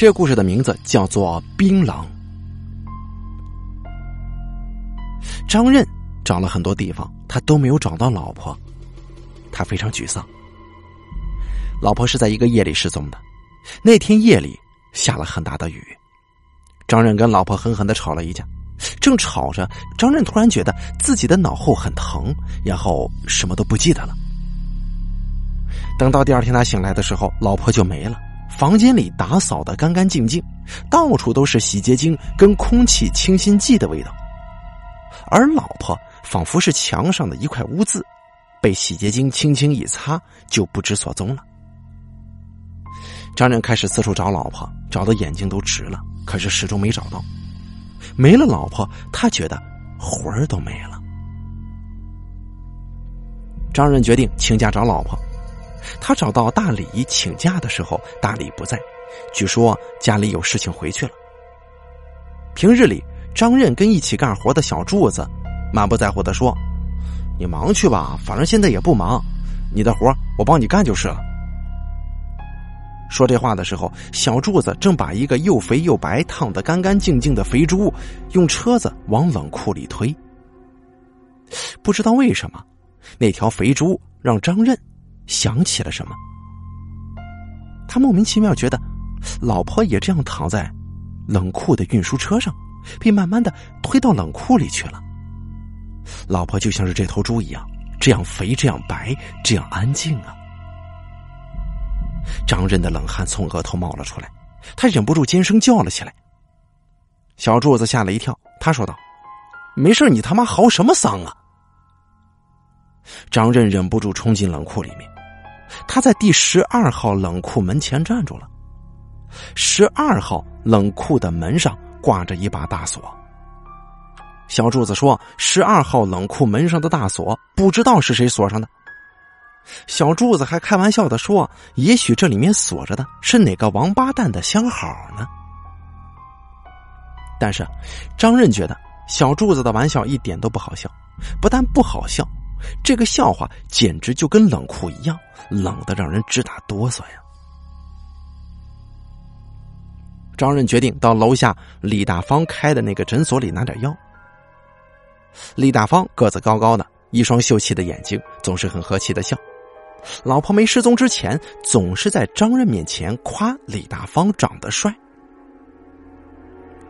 这个故事的名字叫做《槟榔》。张任找了很多地方，他都没有找到老婆，他非常沮丧。老婆是在一个夜里失踪的，那天夜里下了很大的雨，张任跟老婆狠狠的吵了一架。正吵着，张任突然觉得自己的脑后很疼，然后什么都不记得了。等到第二天他醒来的时候，老婆就没了，房间里打扫的干干净净，到处都是洗洁精跟空气清新剂的味道，而老婆仿佛是墙上的一块污渍，被洗洁精轻轻一擦就不知所踪了。张任开始四处找老婆，找的眼睛都直了，可是始终没找到。没了老婆，他觉得魂儿都没了。张任决定请假找老婆。他找到大李请假的时候，大李不在，据说家里有事情回去了。平日里，张任跟一起干活的小柱子满不在乎的说：“你忙去吧，反正现在也不忙，你的活我帮你干就是了。”说这话的时候，小柱子正把一个又肥又白、烫得干干净净的肥猪用车子往冷库里推。不知道为什么，那条肥猪让张任想起了什么。他莫名其妙觉得，老婆也这样躺在冷库的运输车上，被慢慢的推到冷库里去了。老婆就像是这头猪一样，这样肥，这样白，这样安静啊。张任的冷汗从额头冒了出来，他忍不住尖声叫了起来。小柱子吓了一跳，他说道：“没事，你他妈嚎什么丧啊？”张任忍不住冲进冷库里面，他在第十二号冷库门前站住了。十二号冷库的门上挂着一把大锁。小柱子说：“十二号冷库门上的大锁，不知道是谁锁上的。”小柱子还开玩笑的说：“也许这里面锁着的是哪个王八蛋的相好呢？”但是，张任觉得小柱子的玩笑一点都不好笑，不但不好笑，这个笑话简直就跟冷库一样，冷的让人直打哆嗦呀。张任决定到楼下李大方开的那个诊所里拿点药。李大方个子高高的，一双秀气的眼睛，总是很和气的笑。老婆没失踪之前，总是在张任面前夸李大方长得帅。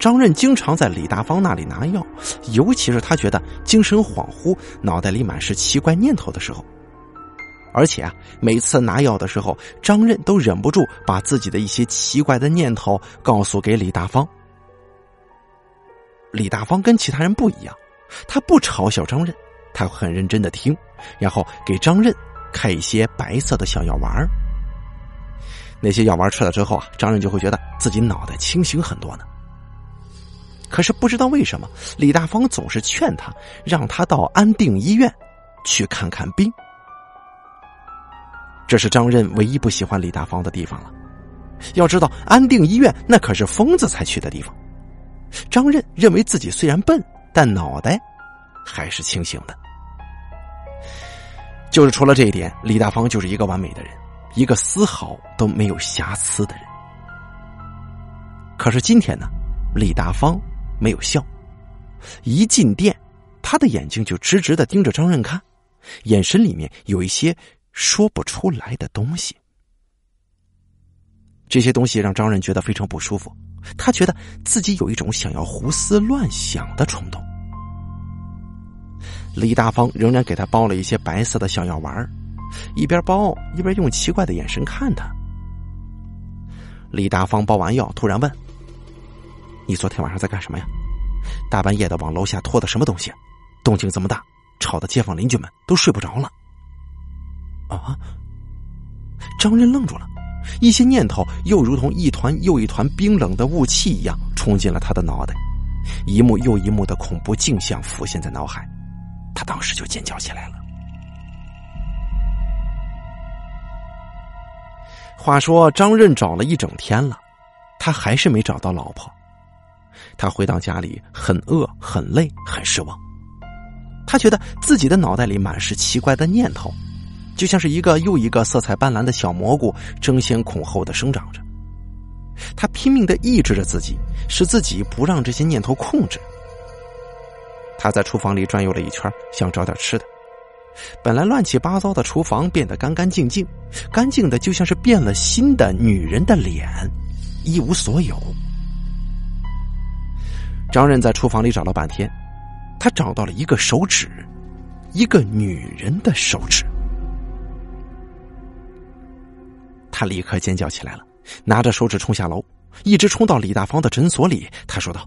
张任经常在李大方那里拿药，尤其是他觉得精神恍惚、脑袋里满是奇怪念头的时候。而且啊，每次拿药的时候，张任都忍不住把自己的一些奇怪的念头告诉给李大方。李大方跟其他人不一样，他不嘲笑张任，他很认真的听，然后给张任。开一些白色的小药丸那些药丸吃了之后啊，张任就会觉得自己脑袋清醒很多呢。可是不知道为什么，李大方总是劝他，让他到安定医院去看看病。这是张任唯一不喜欢李大方的地方了。要知道，安定医院那可是疯子才去的地方。张任认为自己虽然笨，但脑袋还是清醒的。就是除了这一点，李大方就是一个完美的人，一个丝毫都没有瑕疵的人。可是今天呢，李大方没有笑，一进店，他的眼睛就直直的盯着张任看，眼神里面有一些说不出来的东西。这些东西让张任觉得非常不舒服，他觉得自己有一种想要胡思乱想的冲动。李大方仍然给他包了一些白色的小药丸一边包一边用奇怪的眼神看他。李大方包完药，突然问：“你昨天晚上在干什么呀？大半夜的往楼下拖的什么东西？动静这么大，吵得街坊邻居们都睡不着了。”啊！张任愣住了，一些念头又如同一团又一团冰冷的雾气一样冲进了他的脑袋，一幕又一幕的恐怖镜像浮现在脑海。他当时就尖叫起来了。话说张任找了一整天了，他还是没找到老婆。他回到家里，很饿、很累、很失望。他觉得自己的脑袋里满是奇怪的念头，就像是一个又一个色彩斑斓的小蘑菇争先恐后的生长着。他拼命的抑制着自己，使自己不让这些念头控制。他在厨房里转悠了一圈，想找点吃的。本来乱七八糟的厨房变得干干净净，干净的就像是变了心的女人的脸，一无所有。张任在厨房里找了半天，他找到了一个手指，一个女人的手指。他立刻尖叫起来了，拿着手指冲下楼，一直冲到李大方的诊所里。他说道：“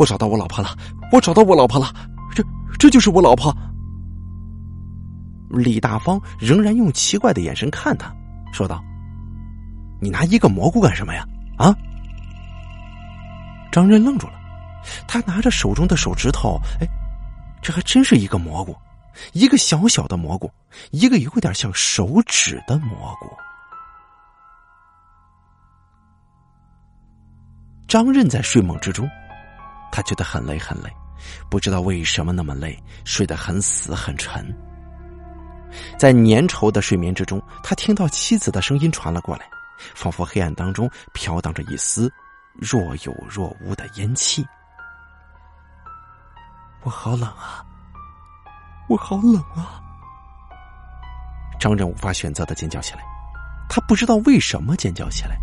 我找到我老婆了，我找到我老婆了，这这就是我老婆。”李大方仍然用奇怪的眼神看他，说道：“你拿一个蘑菇干什么呀？”啊！张任愣住了，他拿着手中的手指头，哎，这还真是一个蘑菇，一个小小的蘑菇，一个有点像手指的蘑菇。张任在睡梦之中，他觉得很累很累，不知道为什么那么累，睡得很死很沉。在粘稠的睡眠之中，他听到妻子的声音传了过来，仿佛黑暗当中飘荡着一丝若有若无的烟气。我好冷啊！我好冷啊！张任无法选择的尖叫起来，他不知道为什么尖叫起来，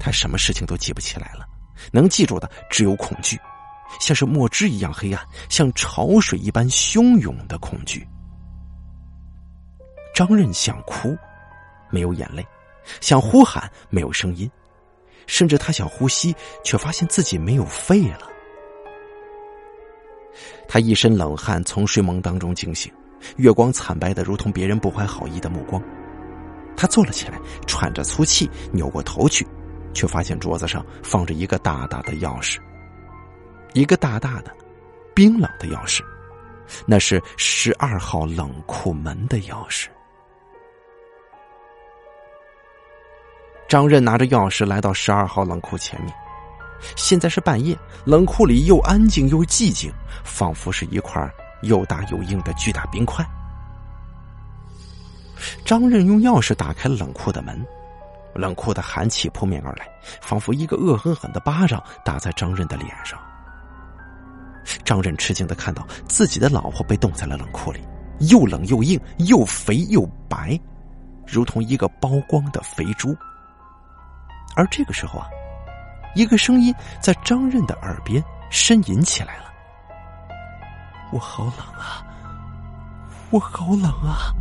他什么事情都记不起来了，能记住的只有恐惧，像是墨汁一样黑暗，像潮水一般汹涌的恐惧。张任想哭，没有眼泪；想呼喊，没有声音；甚至他想呼吸，却发现自己没有肺了。他一身冷汗，从睡梦当中惊醒，月光惨白的如同别人不怀好意的目光。他坐了起来，喘着粗气，扭过头去，却发现桌子上放着一个大大的钥匙，一个大大的、冰冷的钥匙，那是十二号冷库门的钥匙。张任拿着钥匙来到十二号冷库前面，现在是半夜，冷库里又安静又寂静，仿佛是一块又大又硬的巨大冰块。张任用钥匙打开了冷库的门，冷库的寒气扑面而来，仿佛一个恶狠狠的巴掌打在张任的脸上。张任吃惊的看到自己的老婆被冻在了冷库里，又冷又硬，又肥又白，如同一个剥光的肥猪。而这个时候啊，一个声音在张任的耳边呻吟起来了：“我好冷啊，我好冷啊！”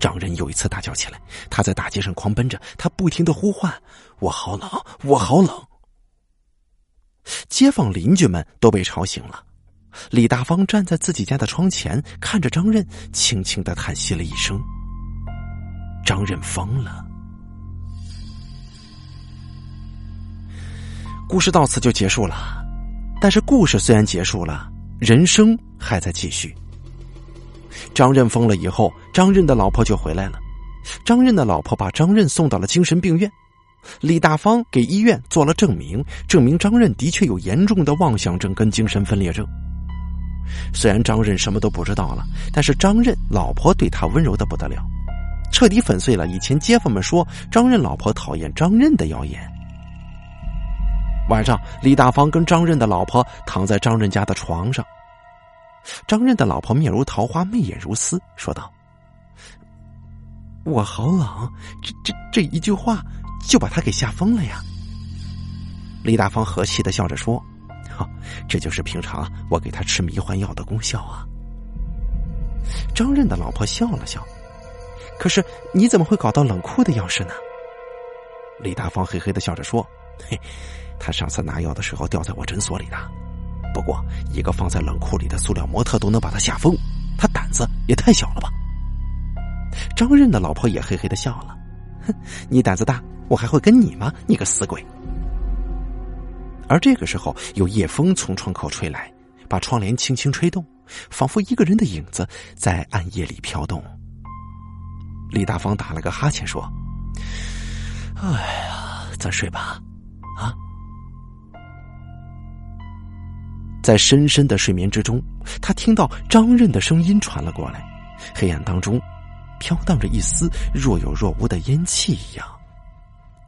张任又一次大叫起来。他在大街上狂奔着，他不停的呼唤：“我好冷，我好冷！”街坊邻居们都被吵醒了。李大方站在自己家的窗前，看着张任，轻轻的叹息了一声。张任疯了。故事到此就结束了，但是故事虽然结束了，人生还在继续。张任疯了以后，张任的老婆就回来了。张任的老婆把张任送到了精神病院，李大方给医院做了证明，证明张任的确有严重的妄想症跟精神分裂症。虽然张任什么都不知道了，但是张任老婆对他温柔的不得了，彻底粉碎了以前街坊们说张任老婆讨厌张任的谣言。晚上，李大方跟张任的老婆躺在张任家的床上。张任的老婆面如桃花，媚眼如丝，说道：“我好冷，这这这一句话就把他给吓疯了呀。”李大方和气的笑着说：“哈，这就是平常我给他吃迷幻药的功效啊。”张任的老婆笑了笑：“可是你怎么会搞到冷库的钥匙呢？”李大方嘿嘿的笑着说：“嘿。”他上次拿药的时候掉在我诊所里的，不过一个放在冷库里的塑料模特都能把他吓疯，他胆子也太小了吧？张任的老婆也嘿嘿的笑了，哼，你胆子大，我还会跟你吗？你个死鬼！而这个时候，有夜风从窗口吹来，把窗帘轻轻吹动，仿佛一个人的影子在暗夜里飘动。李大方打了个哈欠说：“哎呀，咱睡吧，啊。”在深深的睡眠之中，他听到张任的声音传了过来，黑暗当中飘荡着一丝若有若无的烟气一样。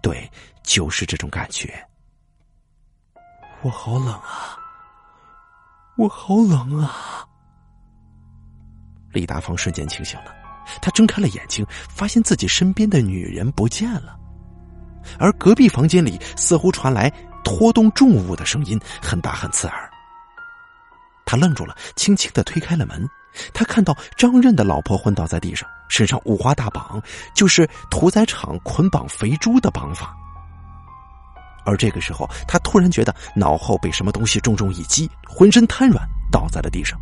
对，就是这种感觉。我好冷啊！我好冷啊！李大方瞬间清醒了，他睁开了眼睛，发现自己身边的女人不见了，而隔壁房间里似乎传来拖动重物的声音，很大很刺耳。他愣住了，轻轻的推开了门。他看到张任的老婆昏倒在地上，身上五花大绑，就是屠宰场捆绑肥猪的绑法。而这个时候，他突然觉得脑后被什么东西重重一击，浑身瘫软，倒在了地上。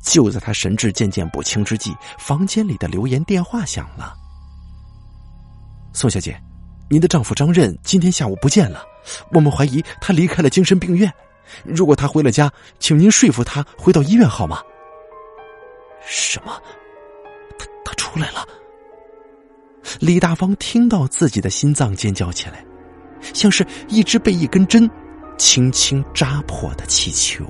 就在他神志渐渐不清之际，房间里的留言电话响了。宋小姐，您的丈夫张任今天下午不见了，我们怀疑他离开了精神病院。如果他回了家，请您说服他回到医院好吗？什么？他他出来了？李大方听到自己的心脏尖叫起来。像是一只被一根针轻轻扎破的气球。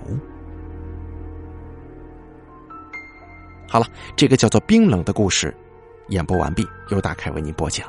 好了，这个叫做冰冷的故事演播完毕，由大凯为您播讲，